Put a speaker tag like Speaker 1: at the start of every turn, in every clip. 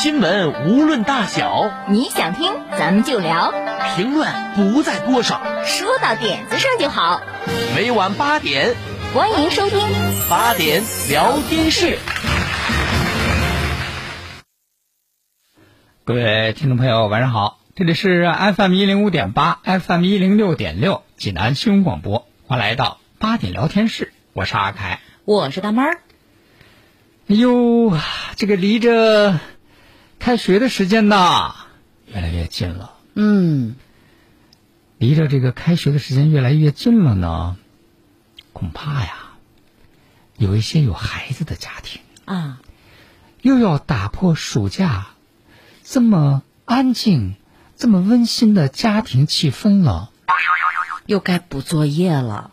Speaker 1: 新闻无论大小，
Speaker 2: 你想听咱们就聊，
Speaker 1: 评论不在多少，
Speaker 2: 说到点子上就好。
Speaker 1: 每晚八点，
Speaker 2: 欢迎收听
Speaker 1: 八点聊天室。
Speaker 3: 各位听众朋友，晚上好，这里是 FM 一零五点八，FM 一零六点六，济南新闻广播，欢迎来到八点聊天室，我是阿凯。
Speaker 2: 我是大妹儿。
Speaker 3: 哎呦，这个离着开学的时间呢，越来越近了。
Speaker 2: 嗯，
Speaker 3: 离着这个开学的时间越来越近了呢，恐怕呀，有一些有孩子的家庭
Speaker 2: 啊，
Speaker 3: 又要打破暑假这么安静、这么温馨的家庭气氛了。
Speaker 2: 又该补作业了。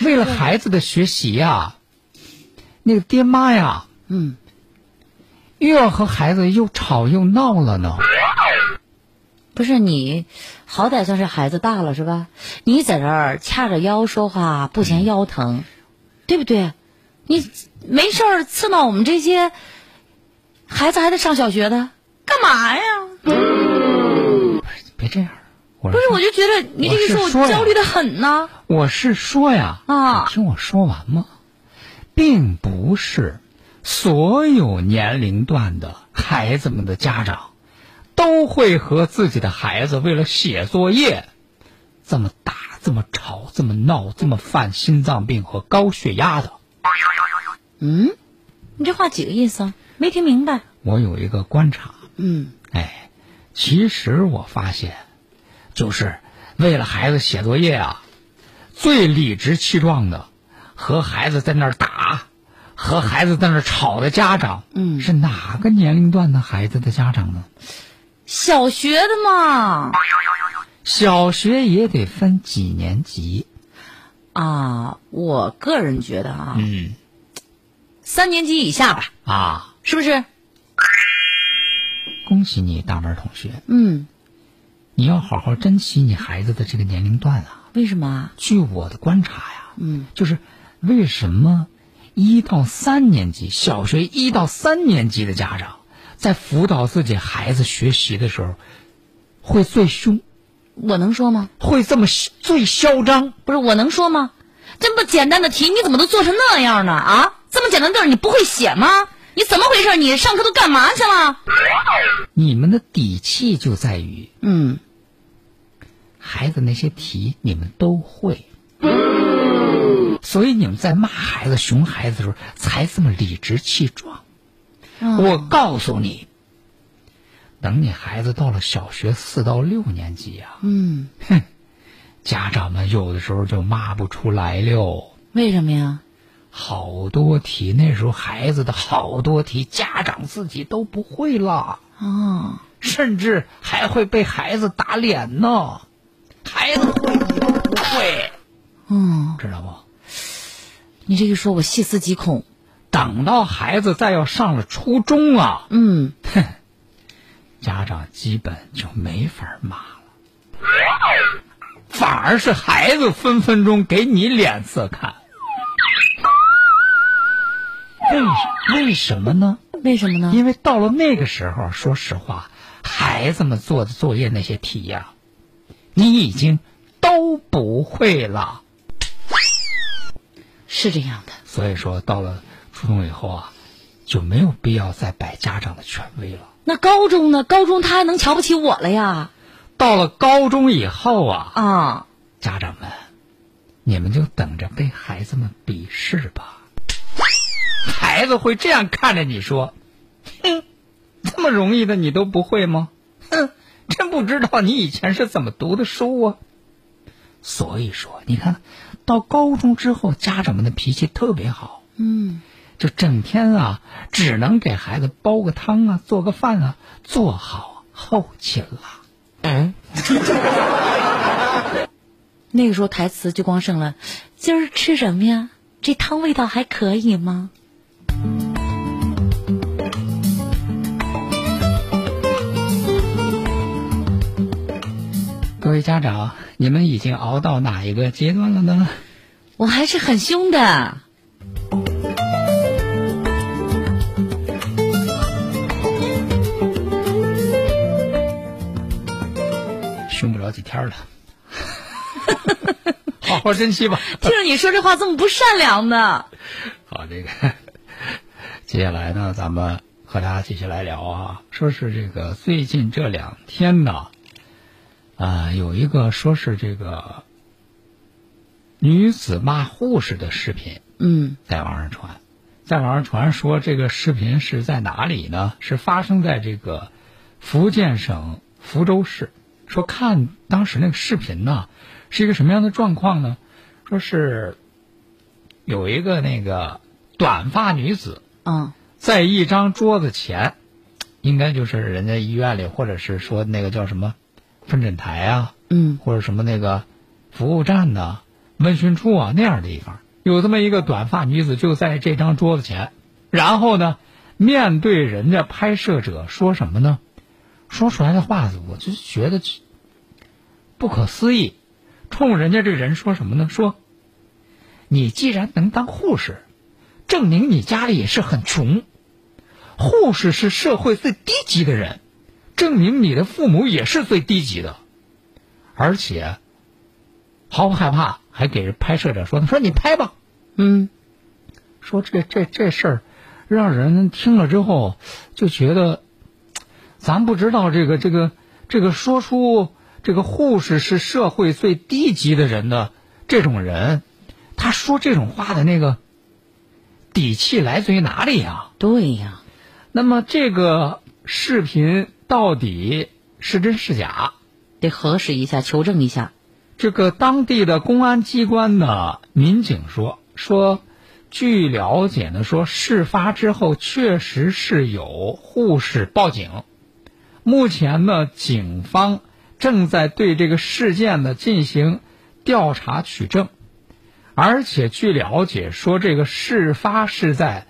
Speaker 3: 为了孩子的学习呀，那个爹妈呀，
Speaker 2: 嗯，
Speaker 3: 又要和孩子又吵又闹了呢。
Speaker 2: 不是你，好歹算是孩子大了是吧？你在这儿掐着腰说话不嫌腰疼，对不对？你没事儿刺挠我们这些孩子还得上小学的，干嘛呀？
Speaker 3: 别这样，我
Speaker 2: 不是，我就觉得你这个时候
Speaker 3: 我是说呀
Speaker 2: 焦虑的很呢。
Speaker 3: 我是说呀，
Speaker 2: 啊
Speaker 3: 听我说完嘛？并不是所有年龄段的孩子们的家长都会和自己的孩子为了写作业这么打、这么吵、这么闹、这么犯心脏病和高血压的。
Speaker 2: 嗯，你这话几个意思啊？没听明白。
Speaker 3: 我有一个观察，
Speaker 2: 嗯，
Speaker 3: 哎，其实我发现，就是为了孩子写作业啊，最理直气壮的，和孩子在那儿打，和孩子在那吵的家长，
Speaker 2: 嗯
Speaker 3: 是哪个年龄段的孩子的家长呢？
Speaker 2: 小学的嘛。
Speaker 3: 小学也得分几年级？
Speaker 2: 啊，我个人觉得啊，
Speaker 3: 嗯
Speaker 2: 三年级以下吧，
Speaker 3: 啊，
Speaker 2: 是不是？
Speaker 3: 恭喜你，大门同学，
Speaker 2: 嗯，
Speaker 3: 你要好好珍惜你孩子的这个年龄段啊。
Speaker 2: 为什么啊？
Speaker 3: 据我的观察呀，
Speaker 2: 嗯，
Speaker 3: 就是为什么一到三年级，小学一到三年级的家长在辅导自己孩子学习的时候，会最凶，
Speaker 2: 我能说吗？
Speaker 3: 会这么最嚣张。
Speaker 2: 不是，我能说吗？这么简单的题，你怎么都做成那样呢？啊，这么简单的字你不会写吗？你怎么回事？你上课都干嘛去了？
Speaker 3: 你们的底气就在于
Speaker 2: 嗯，
Speaker 3: 孩子那些题你们都会，所以你们在骂孩子、熊孩子的时候才这么理直气壮。我告诉你，等你孩子到了小学四到六年级呀、
Speaker 2: 嗯，哼
Speaker 3: 家长们有的时候就骂不出来了。
Speaker 2: 为什么呀？
Speaker 3: 好多题那时候孩子的好多题，家长自己都不会了，
Speaker 2: 哦，
Speaker 3: 甚至还会被孩子打脸呢。孩子会，你都不会，
Speaker 2: 嗯，
Speaker 3: 知道吗？
Speaker 2: 你这一说，我细思极恐。
Speaker 3: 等到孩子再要上了初中啊，
Speaker 2: 嗯，哼
Speaker 3: 家长基本就没法骂了，反而是孩子分分钟给你脸色看。为为什么呢？
Speaker 2: 为什么呢？
Speaker 3: 因为到了那个时候，说实话，孩子们做的作业那些题呀、你已经都不会了。
Speaker 2: 是这样的。
Speaker 3: 所以说，到了初中以后啊，就没有必要再摆家长的权威了。
Speaker 2: 那高中呢？高中他还能瞧不起我了呀？
Speaker 3: 到了高中以后啊，
Speaker 2: 啊，
Speaker 3: 家长们，你们就等着被孩子们鄙视吧。孩子会这样看着你说：“哼，这么容易的你都不会吗？哼，真不知道你以前是怎么读的书啊。”所以说，你看到高中之后，家长们的脾气特别好，
Speaker 2: 嗯，
Speaker 3: 就整天啊，只能给孩子煲个汤啊，做个饭啊，做好后勤了。嗯，
Speaker 2: 那个时候台词就光剩了，今儿吃什么呀？这汤味道还可以吗？
Speaker 3: 位家长，你们已经熬到哪一个阶段了呢？
Speaker 2: 我还是很凶的。
Speaker 3: 凶不了几天了，好好珍惜吧。
Speaker 2: 听着你说这话这么不善良呢？
Speaker 3: 好，这个 接下来呢，咱们和大家继续来聊啊，说是这个最近这两天呢，啊、有一个说是这个女子骂护士的视频
Speaker 2: 嗯
Speaker 3: 在网上传，在网上传说这个视频是在哪里呢？是发生在这个福建省福州市。说看当时那个视频呢，是一个什么样的状况呢？说是有一个那个短发女子
Speaker 2: 嗯
Speaker 3: 在一张桌子前，应该就是人家医院里，或者是说那个叫什么分诊台啊，
Speaker 2: 嗯
Speaker 3: 或者什么那个服务站呐、问询处啊那样的地方，有这么一个短发女子就在这张桌子前，然后呢，面对人家拍摄者说什么呢？说出来的话，我就觉得不可思议。冲人家这人说什么呢？说你既然能当护士，证明你家里也是很穷。护士是社会最低级的人，证明你的父母也是最低级的。而且毫不害怕，还给人拍摄者说：“说你拍吧。
Speaker 2: 嗯，”
Speaker 3: 说这这这事儿，让人听了之后就觉得，咱不知道这个这个这个说出这个护士是社会最低级的人的这种人，他说这种话的那个底气来自于哪里呀、
Speaker 2: 对呀，
Speaker 3: 那么这个视频到底是真是假？
Speaker 2: 得核实一下，求证一下。
Speaker 3: 这个当地的公安机关的民警说说，据了解呢，说事发之后确实是有护士报警，目前呢，警方正在对这个事件呢进行调查取证，而且据了解说，这个事发是在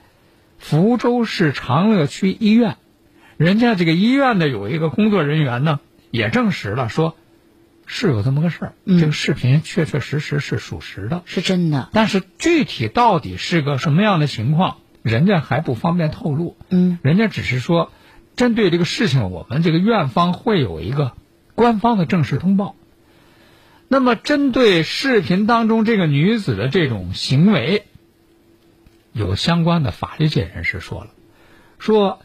Speaker 3: 福州市长乐区医院，人家这个医院的有一个工作人员呢也证实了说。是有这么个事儿，
Speaker 2: 嗯
Speaker 3: 这个视频确确实实是属实的，
Speaker 2: 是真的。
Speaker 3: 但是具体到底是个什么样的情况，人家还不方便透露。
Speaker 2: 嗯，
Speaker 3: 人家只是说，针对这个事情，我们这个院方会有一个官方的正式通报。那么，针对视频当中这个女子的这种行为，有相关的法律界人士说了，说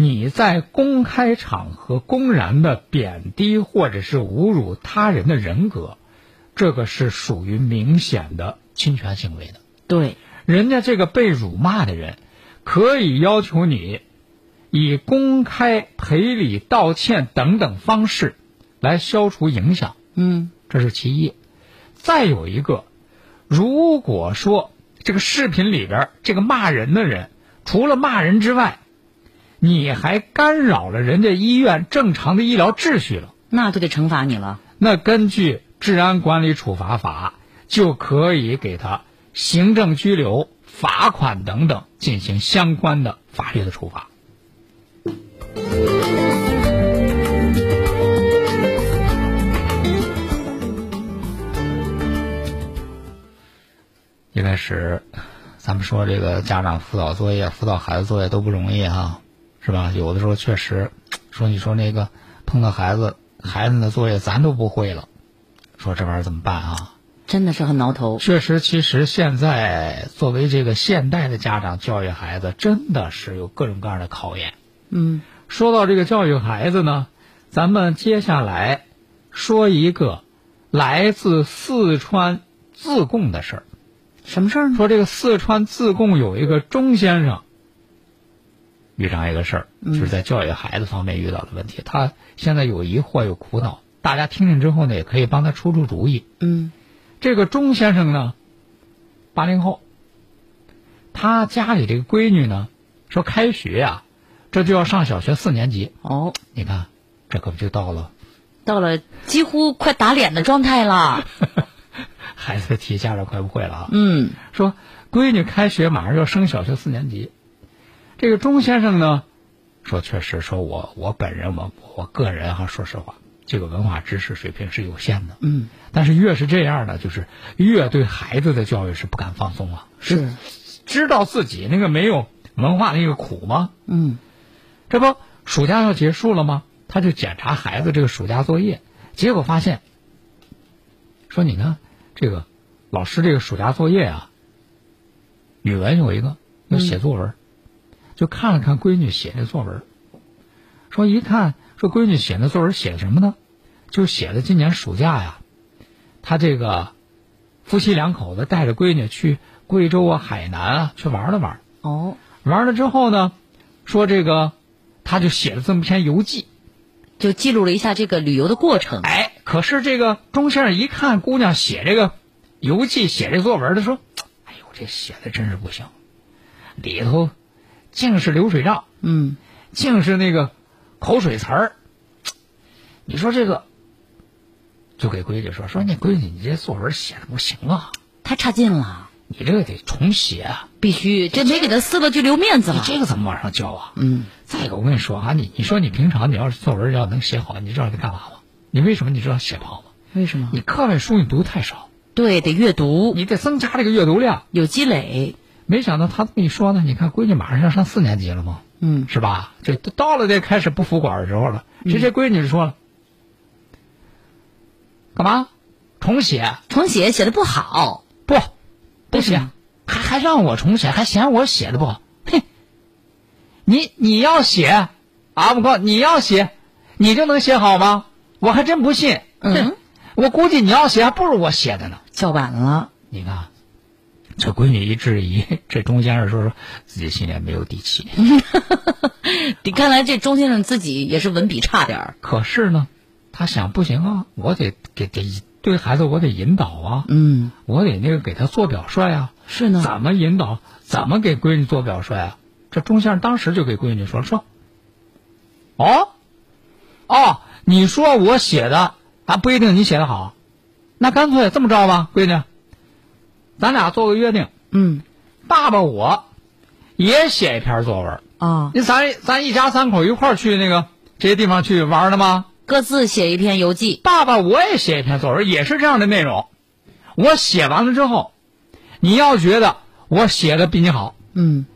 Speaker 3: 你在公开场合公然的贬低或者是侮辱他人的人格，这个是属于明显的侵权行为的。
Speaker 2: 对，
Speaker 3: 人家这个被辱骂的人，可以要求你以公开赔礼道歉等等方式来消除影响，
Speaker 2: 嗯
Speaker 3: 这是其一。再有一个，如果说这个视频里边这个骂人的人，除了骂人之外，你还干扰了人家医院正常的医疗秩序了，
Speaker 2: 那就得惩罚你了。
Speaker 3: 那根据《治安管理处罚法》就可以给他行政拘留、罚款等等进行相关的法律的处罚。一开始，咱们说这个家长辅导作业、辅导孩子作业都不容易哈、是吧？有的时候确实，说你说那个碰到孩子，孩子的作业咱都不会了，说这玩意儿怎么办啊？
Speaker 2: 真的是很挠头。
Speaker 3: 确实，其实现在作为这个现代的家长教育孩子，真的是有各种各样的考验。
Speaker 2: 嗯
Speaker 3: 说到这个教育孩子呢，咱们接下来说一个来自四川自贡的事儿。
Speaker 2: 什么事儿呢？
Speaker 3: 说这个四川自贡有一个钟先生遇上一个事儿，就是在教育孩子方面遇到的问题。他现在有疑惑有苦恼，大家听听之后呢，也可以帮他出出主意。
Speaker 2: 嗯
Speaker 3: 这个钟先生呢，八零后，他家里这个闺女呢，说开学呀、这就要上小学四年级。
Speaker 2: 哦，
Speaker 3: 你看，这可不就到了
Speaker 2: 到了几乎快打脸的状态了。
Speaker 3: 孩子提家长快不会了啊。
Speaker 2: 嗯
Speaker 3: 说闺女开学马上要升小学四年级，这个钟先生呢，说确实说我我本人我我个人哈、说实话，这个文化知识水平是有限的。
Speaker 2: 嗯，
Speaker 3: 但是越是这样的，就是越对孩子的教育是不敢放松啊，
Speaker 2: 是，
Speaker 3: 知道自己那个没有文化那个苦吗？
Speaker 2: 嗯
Speaker 3: 这不暑假要结束了吗？他就检查孩子这个暑假作业，结果发现，说你看这个老师这个暑假作业啊，语文有一个要写作文，就看了看闺女写的作文，说一看说闺女写的作文写的什么呢？就写的今年暑假呀，他这个夫妻两口子带着闺女去贵州啊、海南啊去玩了玩。
Speaker 2: 哦，
Speaker 3: 玩了之后呢，说这个，他就写了这么篇游记。
Speaker 2: 就记录了一下这个旅游的过程。
Speaker 3: 哎，可是这个钟先生一看姑娘写这个游记、写这作文的，说：“哎呦，这写的真是不行，里头净是流水账，
Speaker 2: 嗯
Speaker 3: 净是那个口水词儿。你说这个，就给闺女说说，你闺女，你这作文写的不行啊，
Speaker 2: 太差劲了，
Speaker 3: 你这个得重写啊，
Speaker 2: 必须这没给他撕了就留面子了你。
Speaker 3: 这个怎么往上交啊？
Speaker 2: 嗯，
Speaker 3: 再一个，我跟你说啊，你你说你平常你要是作文要能写好，你知道得干嘛吗？你为什么你知道写不好吗？
Speaker 2: 为什么？
Speaker 3: 你课外书你读太少，
Speaker 2: 对，得阅读，
Speaker 3: 你得增加这个阅读量。
Speaker 2: 有积累。
Speaker 3: 没想到他这么一说呢，你看闺女马上要上四年级了嘛，
Speaker 2: 嗯
Speaker 3: 是吧？这都到了这开始不服管的时候了。直接闺女就说了，干嘛？重写？
Speaker 2: 重写写的不好，
Speaker 3: 不，不写还还让我重写，还嫌我写的不好。嘿，你你要写啊！我告诉你，你要写，你就能写好吗？我还真不信。
Speaker 2: 嗯
Speaker 3: 哼，我估计你要写还不如我写的呢。
Speaker 2: 叫板了。
Speaker 3: 你看，这闺女一质疑，这钟先生说说自己心里也没有底气。
Speaker 2: 你看来这钟先生自己也是文笔差点儿。
Speaker 3: 可是呢，他想不行啊，我得给给对孩子我得引导啊，
Speaker 2: 嗯，
Speaker 3: 我得那个给他做表率啊。
Speaker 2: 是呢。
Speaker 3: 怎么引导？怎么给闺女做表率啊？这钟先生当时就给闺女说说，哦，哦，你说我写的啊不一定你写的好，那干脆这么着吧，闺女，咱俩做个约定，
Speaker 2: 嗯
Speaker 3: 爸爸我也写一篇作文，
Speaker 2: 啊，
Speaker 3: 你咱咱一家三口一块儿去那个这些地方去玩的吗？
Speaker 2: 各自写一篇游记。
Speaker 3: 爸爸我也写一篇作文，也是这样的内容，我写完了之后，你要觉得我写的比你好。
Speaker 2: 嗯，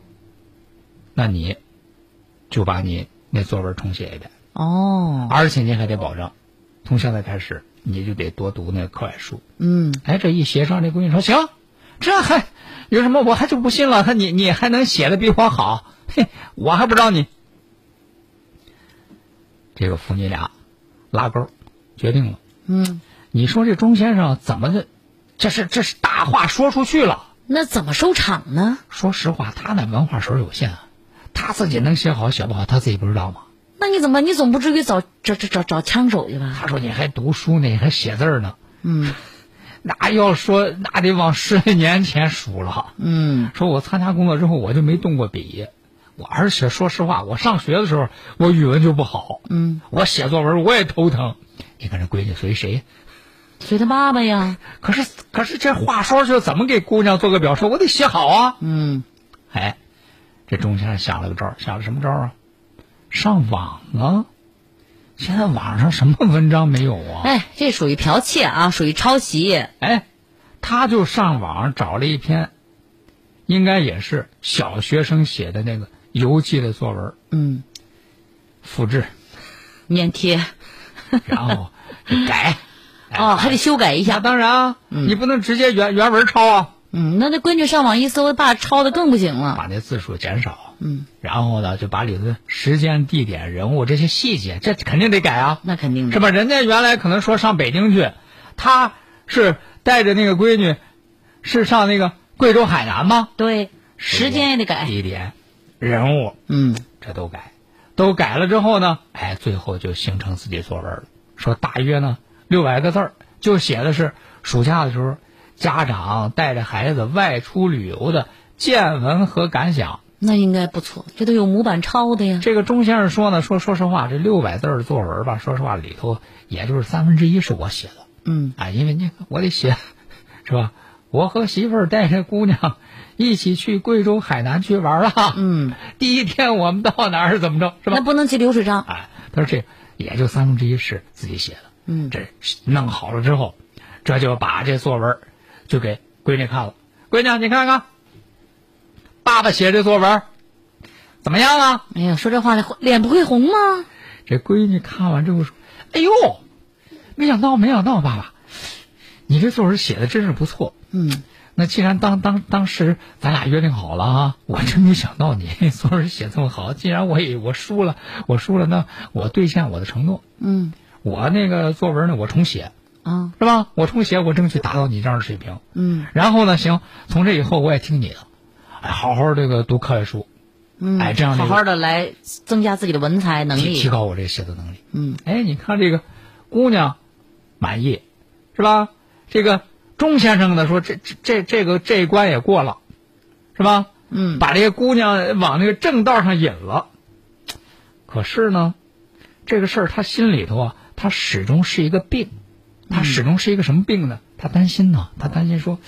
Speaker 3: 那你就把你那作文重写一遍，
Speaker 2: 哦，
Speaker 3: 而且你还得保证，从现在开始你就得多读那个课外书。
Speaker 2: 嗯，
Speaker 3: 哎，这一协商，这闺女说行，这还有什么？我还就不信了，他你你还能写的比我好？嘿，我还不知道你。这个父女俩拉钩，决定了。
Speaker 2: 嗯，
Speaker 3: 你说这钟先生怎么的？这是这是大话说出去了。
Speaker 2: 那怎么收场呢？
Speaker 3: 说实话，他那文化水有限啊，他自己能写好写不好，他自己不知道吗？
Speaker 2: 那你怎么？你总不至于找找找找找枪手去吧？
Speaker 3: 他说你还读书呢，你还写字呢，
Speaker 2: 嗯
Speaker 3: 那要说那得往十来年前数了。
Speaker 2: 嗯
Speaker 3: 说我参加工作之后，我就没动过笔，我而且说实话，我上学的时候我语文就不好，
Speaker 2: 嗯，
Speaker 3: 我写作文我也头疼。你看这闺女随谁？
Speaker 2: 随她爸爸呀。
Speaker 3: 可是可是这话说去怎么给姑娘做个表率？我得写好啊。
Speaker 2: 嗯，
Speaker 3: 哎，这钟先生想了个招，想了什么招啊？上网啊！现在网上什么文章没有啊？
Speaker 2: 哎，这属于剽窃啊，属于抄袭。
Speaker 3: 哎，他就上网找了一篇，应该也是小学生写的那个游记的作文，
Speaker 2: 嗯，
Speaker 3: 复制，
Speaker 2: 粘贴。
Speaker 3: 然后 改。哎
Speaker 2: 哦，还得修改一
Speaker 3: 那
Speaker 2: 下。
Speaker 3: 当然啊，你不能直接原原文抄啊，
Speaker 2: 嗯，那那闺女上网一搜，爸抄的更不行了。
Speaker 3: 把那字数减少。
Speaker 2: 嗯，
Speaker 3: 然后呢，就把里头的时间、地点、人物这些细节，这肯定得改啊。
Speaker 2: 那肯定的。
Speaker 3: 是吧？人家原来可能说上北京去，他是带着那个闺女，是上那个贵州海南吗？
Speaker 2: 对，时间也得改。
Speaker 3: 地点、人物，
Speaker 2: 嗯
Speaker 3: 这都改，都改了之后呢，哎，最后就形成自己作文了。说大约呢六百个字儿，就写的是暑假的时候，家长带着孩子外出旅游的见闻和感想。
Speaker 2: 那应该不错，这都有模板抄的呀。
Speaker 3: 这个钟先生说呢，说说实话，这六百字的作文吧，说实话里头也就是三分之一是我写的。
Speaker 2: 嗯，
Speaker 3: 啊，因为你我得写，是吧？我和媳妇儿带着姑娘一起去贵州海南去玩了。
Speaker 2: 嗯，
Speaker 3: 第一天我们到哪儿怎么着，是吧
Speaker 2: 那？不能记流水账。
Speaker 3: 哎，他说这也就三分之一是自己写的。
Speaker 2: 嗯
Speaker 3: 这弄好了之后，这就把这作文就给闺女看了。闺女，你看看，爸爸写这作文怎么样啊？
Speaker 2: 哎呀，说这话脸不会红吗？
Speaker 3: 这闺女看完之后说：“哎呦，没想到，没想到，爸爸，你这作文写的真是不错。
Speaker 2: 嗯，
Speaker 3: 那既然当当当时咱俩约定好了啊，我真没想到你作文写这么好。既然我也我输了，我输了，那我兑现我的承诺。
Speaker 2: 嗯
Speaker 3: 我那个作文呢，我重写，
Speaker 2: 啊
Speaker 3: 是吧？我重写，我争取达到你这样的水平。
Speaker 2: 嗯
Speaker 3: 然后呢，行，从这以后我也听你的，哎，好好这个读课外书，
Speaker 2: 嗯，
Speaker 3: 哎这样这个
Speaker 2: 好好的来增加自己的文采能
Speaker 3: 提提。高我这写作能力。
Speaker 2: 嗯，
Speaker 3: 哎，你看这个姑娘满意，是吧？这个钟先生呢说这这这这个这一关也过了，是吧？
Speaker 2: 嗯
Speaker 3: 把这个姑娘往那个正道上引了。可是呢，这个事儿他心里头啊，他始终是一个病，他始终是一个什么病呢？他担心呢，他担心说，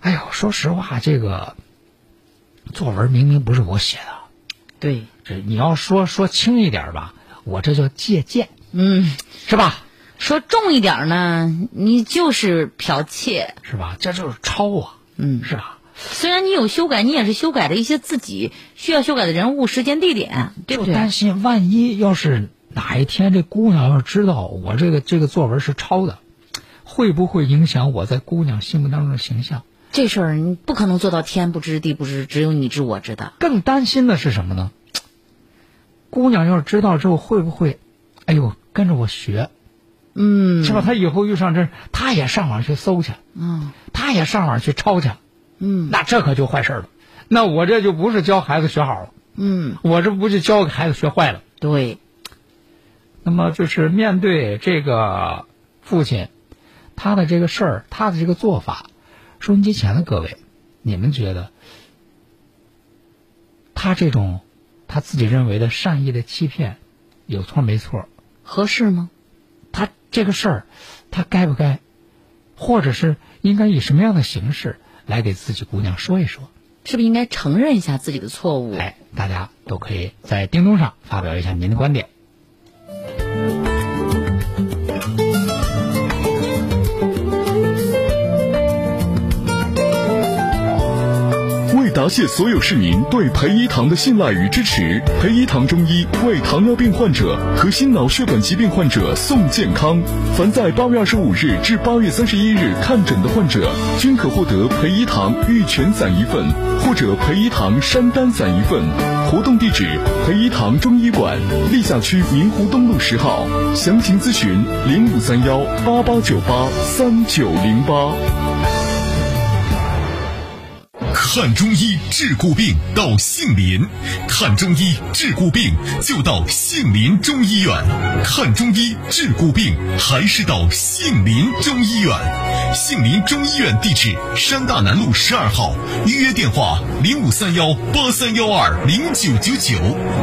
Speaker 3: 哎呦，说实话，这个作文明明不是我写的，
Speaker 2: 对，
Speaker 3: 这你要说说轻一点吧，我这叫借鉴，
Speaker 2: 嗯，
Speaker 3: 是吧？
Speaker 2: 说重一点呢，你就是剽窃。
Speaker 3: 是吧？这就是抄啊，
Speaker 2: 嗯，
Speaker 3: 是吧？
Speaker 2: 虽然你有修改，你也是修改了一些自己需要修改的人物、时间、地点，对不
Speaker 3: 就担？心万一要是哪一天这姑娘要是知道我这个这个作文是抄的，会不会影响我在姑娘心目当中的形象？
Speaker 2: 这事儿你不可能做到天不知地不知，只有你知我知的。
Speaker 3: 更担心的是什么呢？姑娘要是知道之后，会不会，哎呦，跟着我学，
Speaker 2: 嗯，
Speaker 3: 是吧？她以后遇上这，她也上网去搜去，
Speaker 2: 嗯
Speaker 3: 她也上网去抄去，
Speaker 2: 嗯
Speaker 3: 那这可就坏事了。那我这就不是教孩子学好了，
Speaker 2: 嗯，
Speaker 3: 我这不就教给孩子学坏了？
Speaker 2: 对，
Speaker 3: 那么就是面对这个父亲，他的这个事儿，他的这个做法，收音机前的各位，你们觉得他这种他自己认为的善意的欺骗，有错没错？
Speaker 2: 合适吗？
Speaker 3: 他这个事儿，他该不该，或者是应该以什么样的形式来给自己姑娘说一说？
Speaker 2: 是不是应该承认一下自己的错误？
Speaker 3: 哎，大家都可以在叮咚上发表一下您的观点。
Speaker 4: 谢所有市民对培一堂的信赖与支持，培一堂中医为糖尿病患者和心脑血管疾病患者送健康。凡在八月二十五日至八月三十一日看诊的患者，均可获得培一堂玉泉散一份，或者培一堂山丹散一份。活动地址：培一堂中医馆，历下区明湖东路十号。详情咨询零五三幺八八九八三九零八。
Speaker 5: 看中医治骨病到杏林，看中医治骨病就到杏林中医院。看中医治骨病还是到杏林中医院。杏林中医院地址：山大南路十二号，预约电话零五三幺八三幺二零九九九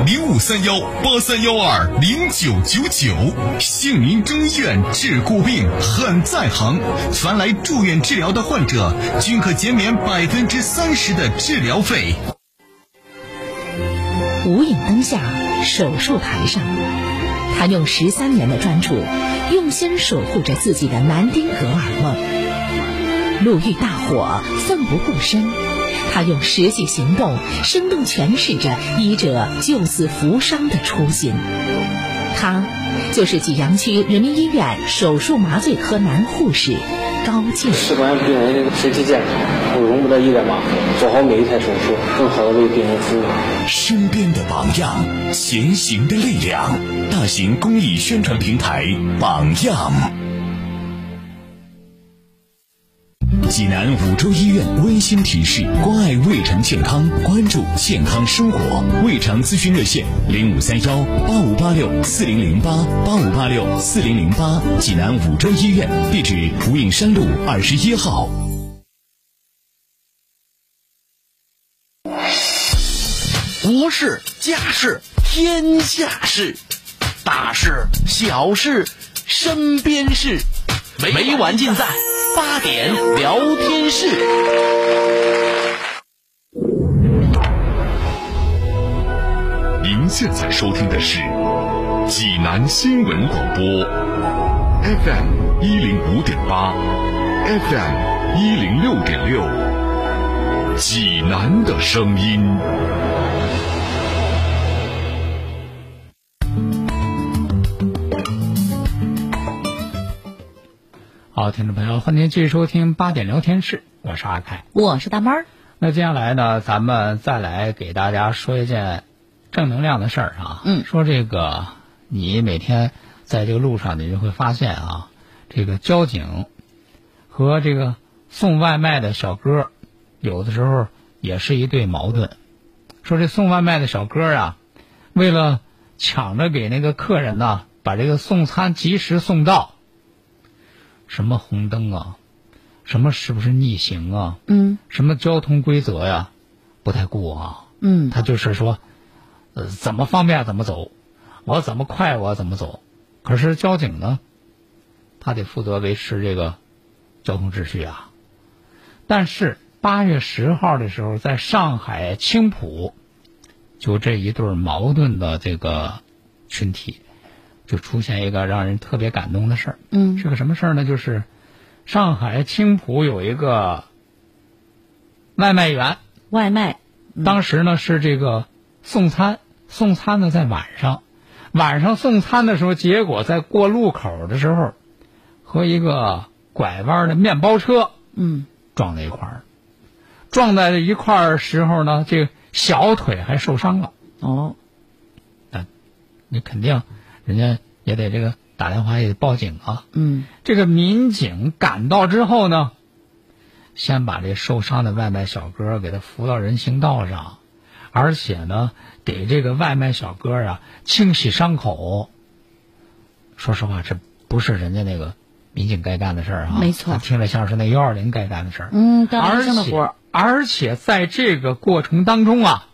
Speaker 5: 零五三幺八三幺二零九九九。杏林中医院治骨病很在行，凡来住院治疗的患者均可减免百分之三十的治疗费。
Speaker 6: 无影灯下，手术台上，他用十三年的专注，用心守护着自己的南丁格尔梦。路遇大火，奋不顾身，他用实际行动，生动诠释着医者救死扶伤的初心。他就是济阳区人民医院手术麻醉科男护士高静。
Speaker 7: 事关病人的身体健康，我容不得一点马虎，做好每一台手术，更好的为病人服务。
Speaker 5: 身边的榜样，前行的力量。大型公益宣传平台榜样。济南五洲医院温馨提示：关爱胃肠健康，关注健康生活。胃肠咨询热线：零五三幺八五八六四零零八八五八六四零零八。济南五洲医院地址：无影山路二十一号。
Speaker 1: 国事、家事、天下事，大事、小事、身边事，每晚尽在八点聊天室。
Speaker 4: 您现在收听的是济南新闻广播，FM 一零五点八，FM 一零六点六，济南的声音。
Speaker 3: 好，听众朋友，欢迎您继续收听八点聊天室，我是阿凯。
Speaker 2: 我是大妹儿。
Speaker 3: 那接下来呢，咱们再来给大家说一件正能量的事儿啊。
Speaker 2: 嗯
Speaker 3: 说这个，你每天在这个路上，你就会发现啊，这个交警和这个送外卖的小哥，有的时候也是一对矛盾。说这送外卖的小哥啊，为了抢着给那个客人呢，把这个送餐及时送到，什么红灯啊，什么是不是逆行啊？
Speaker 2: 嗯
Speaker 3: 什么交通规则呀，不太顾啊。
Speaker 2: 嗯
Speaker 3: 他就是说，呃，怎么方便怎么走，我怎么快我怎么走。可是交警呢，他得负责维持这个交通秩序啊。但是八月十号的时候，在上海青浦，就这一对矛盾的这个群体，就出现一个让人特别感动的事儿。
Speaker 2: 嗯
Speaker 3: 是个什么事儿呢？就是上海青浦有一个外卖员，
Speaker 2: 外卖。
Speaker 3: 当时呢是这个送餐，送餐呢在晚上，晚上送餐的时候，结果在过路口的时候，和一个拐弯的面包车
Speaker 2: 嗯
Speaker 3: 撞在一块儿，撞在一块儿时候呢，这个小腿还受伤了。
Speaker 2: 哦那
Speaker 3: 你肯定，人家也得这个打电话也得报警啊。
Speaker 2: 嗯
Speaker 3: 这个民警赶到之后呢，先把这受伤的外卖小哥给他扶到人行道上，而且呢，给这个外卖小哥啊清洗伤口。说实话，这不是人家那个民警该干的事儿啊，
Speaker 2: 没错
Speaker 3: 他听着像是那幺二零该干的事儿。
Speaker 2: 嗯，干
Speaker 3: 而
Speaker 2: 卫生的活
Speaker 3: 且
Speaker 2: 儿。
Speaker 3: 而且在这个过程当中啊，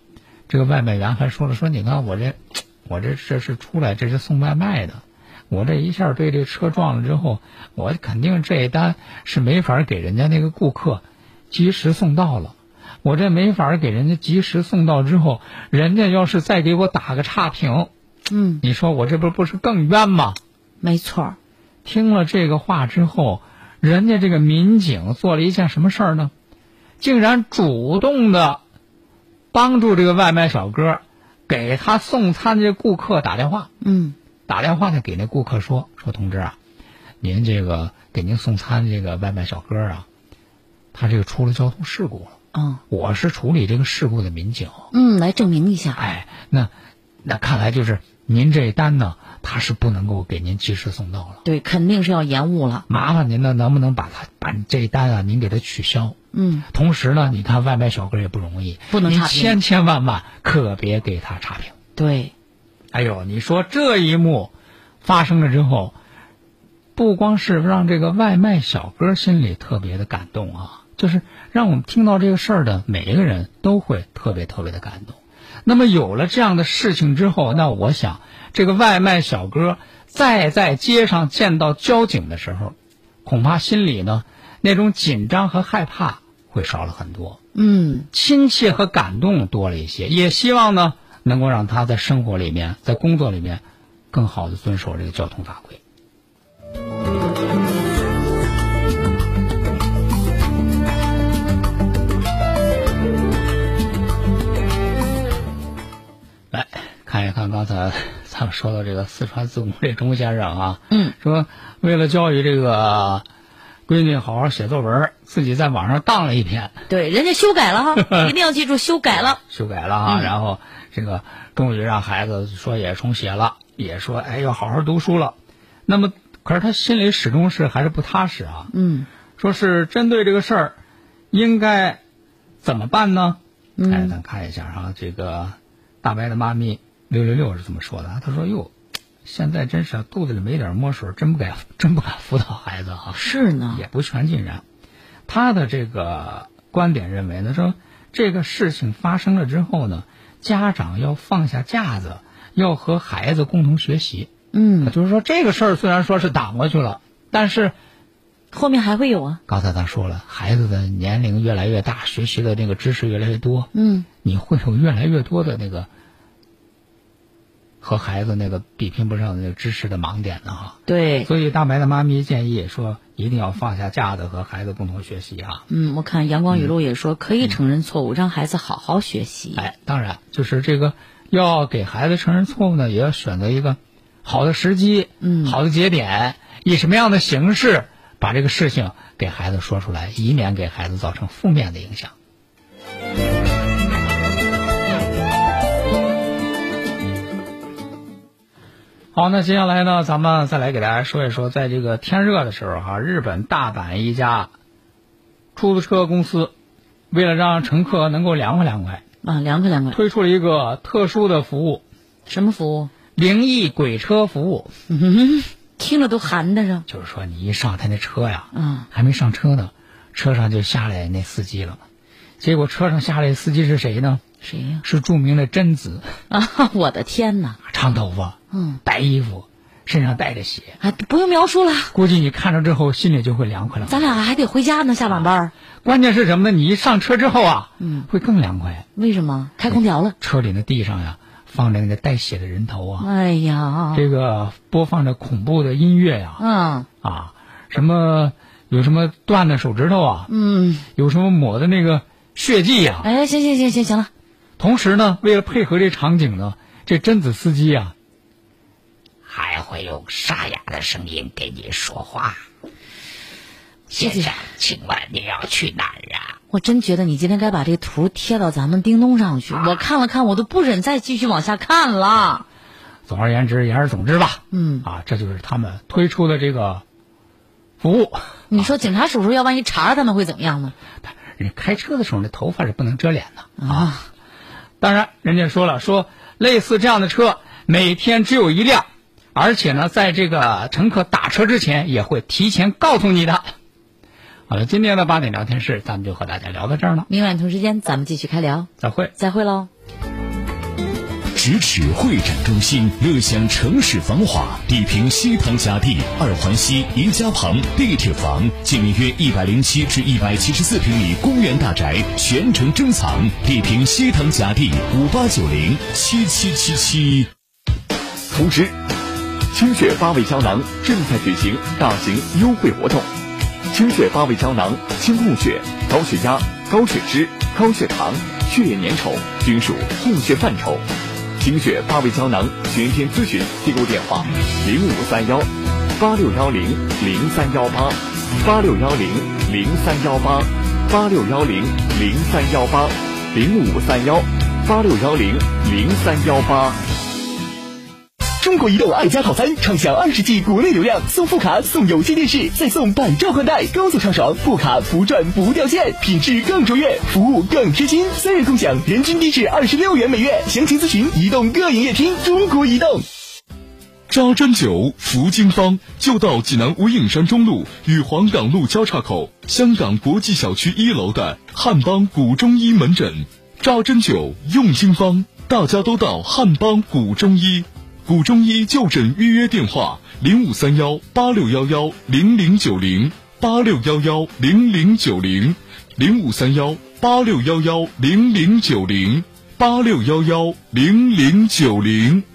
Speaker 3: 这个外卖员还说了说，你看我这，我这这是出来这是送外卖的，我这一下被这车撞了之后，我肯定这一单是没法给人家那个顾客及时送到了。我这没法给人家及时送到之后，人家要是再给我打个差评，
Speaker 2: 嗯，
Speaker 3: 你说我这不不是更冤吗？
Speaker 2: 没错。
Speaker 3: 听了这个话之后，人家这个民警做了一件什么事儿呢？竟然主动的帮助这个外卖小哥给他送餐这顾客打电话，
Speaker 2: 嗯。
Speaker 3: 打电话呢给那顾客说说同志啊，您这个给您送餐这个外卖小哥啊，他这个出了交通事故了，
Speaker 2: 嗯
Speaker 3: 我是处理这个事故的民警，
Speaker 2: 嗯，来证明一下。
Speaker 3: 哎，那那看来就是您这单呢，他是不能够给您及时送到了。
Speaker 2: 对，肯定是要延误了。
Speaker 3: 麻烦您呢，能不能把他把这一单啊，您给他取消？
Speaker 2: 嗯，
Speaker 3: 同时呢，你看外卖小哥也不容易，
Speaker 2: 不能差评
Speaker 3: 千千万万可别给他差评。
Speaker 2: 对，
Speaker 3: 哎呦，你说这一幕发生了之后，不光是让这个外卖小哥心里特别的感动啊，就是让我们听到这个事儿的每一个人都会特别特别的感动。那么有了这样的事情之后，那我想这个外卖小哥再在街上见到交警的时候，恐怕心里呢那种紧张和害怕会少了很多。
Speaker 2: 嗯，
Speaker 3: 亲切和感动多了一些，也希望呢能够让他在生活里面、在工作里面更好的遵守这个交通法规。来看一看刚才咱们说到这个四川自贡这钟先生啊，
Speaker 2: 嗯，
Speaker 3: 说为了教育这个闺女好好写作文，自己在网上当了一篇，
Speaker 2: 对，人家修改了哈，一定要记住修改了。
Speaker 3: 修改了啊，
Speaker 2: 嗯
Speaker 3: 然后这个终于让孩子说也重写了，也说哎要好好读书了。那么，可是他心里始终是还是不踏实啊。
Speaker 2: 嗯
Speaker 3: 说是针对这个事儿，应该怎么办呢？
Speaker 2: 嗯
Speaker 3: 哎，咱看一下啊，这个大白的妈咪六六六是怎么说的，他说哟，现在真是啊肚子里没点墨水，真不敢 真不敢辅导孩子啊。
Speaker 2: 是呢。
Speaker 3: 也不全尽然。他的这个观点认为呢，说这个事情发生了之后呢，家长要放下架子，要和孩子共同学习。
Speaker 2: 嗯，
Speaker 3: 就是说这个事儿虽然说是挡过去了，但是
Speaker 2: 后面还会有啊。
Speaker 3: 刚才咱说了，孩子的年龄越来越大，学习的那个知识越来越多，
Speaker 2: 嗯，
Speaker 3: 你会有越来越多的那个和孩子那个比拼不上的那个知识的盲点呢哈。
Speaker 2: 对，
Speaker 3: 所以大白的妈咪建议说，一定要放下架子，和孩子共同学习啊。
Speaker 2: 嗯，我看阳光雨露也说可以承认错误，让孩子好好学习。
Speaker 3: 哎，当然，就是这个要给孩子承认错误呢，也要选择一个好的时机，
Speaker 2: 嗯
Speaker 3: 好的节点，以什么样的形式把这个事情给孩子说出来，以免给孩子造成负面的影响。好，那接下来呢，咱们再来给大家说一说，在这个天热的时候哈，日本大阪一家出租车公司为了让乘客能够凉快凉快，
Speaker 2: 啊，凉快凉快。
Speaker 3: 推出了一个特殊的服务
Speaker 2: 什么服务？——
Speaker 3: 灵异鬼车服务。
Speaker 2: 嗯，听着都寒的着。
Speaker 3: 就是说，你一上他那车呀，
Speaker 2: 嗯，
Speaker 3: 还没上车呢，车上就下来那司机了。结果车上下来司机是谁呢？
Speaker 2: 谁呀、
Speaker 3: 是著名的贞子，
Speaker 2: 啊？我的天哪！
Speaker 3: 长头发，
Speaker 2: 嗯，
Speaker 3: 白衣服，身上带着血，
Speaker 2: 啊，不用描述了，
Speaker 3: 估计你看着之后心里就会凉快了。
Speaker 2: 咱俩还得回家呢，下晚班儿。
Speaker 3: 关键是什么呢？你一上车之后啊，
Speaker 2: 嗯，
Speaker 3: 会更凉快。
Speaker 2: 为什么？开空调了。
Speaker 3: 车里的地上呀，放着那个带血的人头啊，
Speaker 2: 哎呀，
Speaker 3: 这个播放着恐怖的音乐呀，
Speaker 2: 嗯
Speaker 3: 啊，什么有什么断的手指头啊，
Speaker 2: 嗯，
Speaker 3: 有什么抹的那个血迹呀、
Speaker 2: 哎，行行行行行了，
Speaker 3: 同时呢，为了配合这场景呢，这贞子司机啊，还会用沙哑的声音给你说话。先生，请问你要去哪儿啊？
Speaker 2: 我真觉得你今天该把这图贴到咱们叮咚上去。我看了看，我都不忍再继续往下看了。
Speaker 3: 总而言之，言而总之吧，
Speaker 2: 嗯，
Speaker 3: 啊，这就是他们推出的这个服务。
Speaker 2: 你说警察叔叔要万一查着他们会怎么样呢？
Speaker 3: 人家开车的时候，那头发是不能遮脸的
Speaker 2: 啊。
Speaker 3: 当然，人家说了，说类似这样的车每天只有一辆，而且呢，在这个乘客打车之前也会提前告诉你的。好了，今天的八点聊天室，咱们就和大家聊到这儿了，
Speaker 2: 明晚同时间咱们继续开聊，
Speaker 3: 再会。
Speaker 2: 再会喽。
Speaker 5: 咫尺会展中心，乐享城市繁华。地平西塘甲地二环西宜家旁地铁房，建面约一百零七至一百七十四平米公园大宅，全程珍藏。地平西塘甲地五八九零七七七七。
Speaker 4: 同时，清血八味胶囊正在举行大型优惠活动。清血八味胶囊，清供血、高血压、高血脂、高血糖、血液粘稠均属供血范畴。精血八味胶囊全天咨询订购电话：零五三幺八六幺零零三幺八八六幺零零三幺八八六幺零零三幺八零五三幺八六幺零零三幺八。中国移动爱家套餐，畅享二十 G 国内流量，送副卡，送有线电视，再送百兆宽带，高速畅爽，不卡不转不掉线，品质更卓越，服务更贴心，三人共享，人均低至二十六元每月。详情咨询移动各营业厅。中国移动。扎针灸服经方，就到济南无影山中路与黄岗路交叉口香港国际小区一楼的汉邦古中医门诊。扎针灸用经方，大家都到汉邦古中医。古中医就诊预约电话：零五三幺八六幺幺零零九零八六幺幺零零九零零五三幺八六幺幺零零九零八六幺幺零零九零。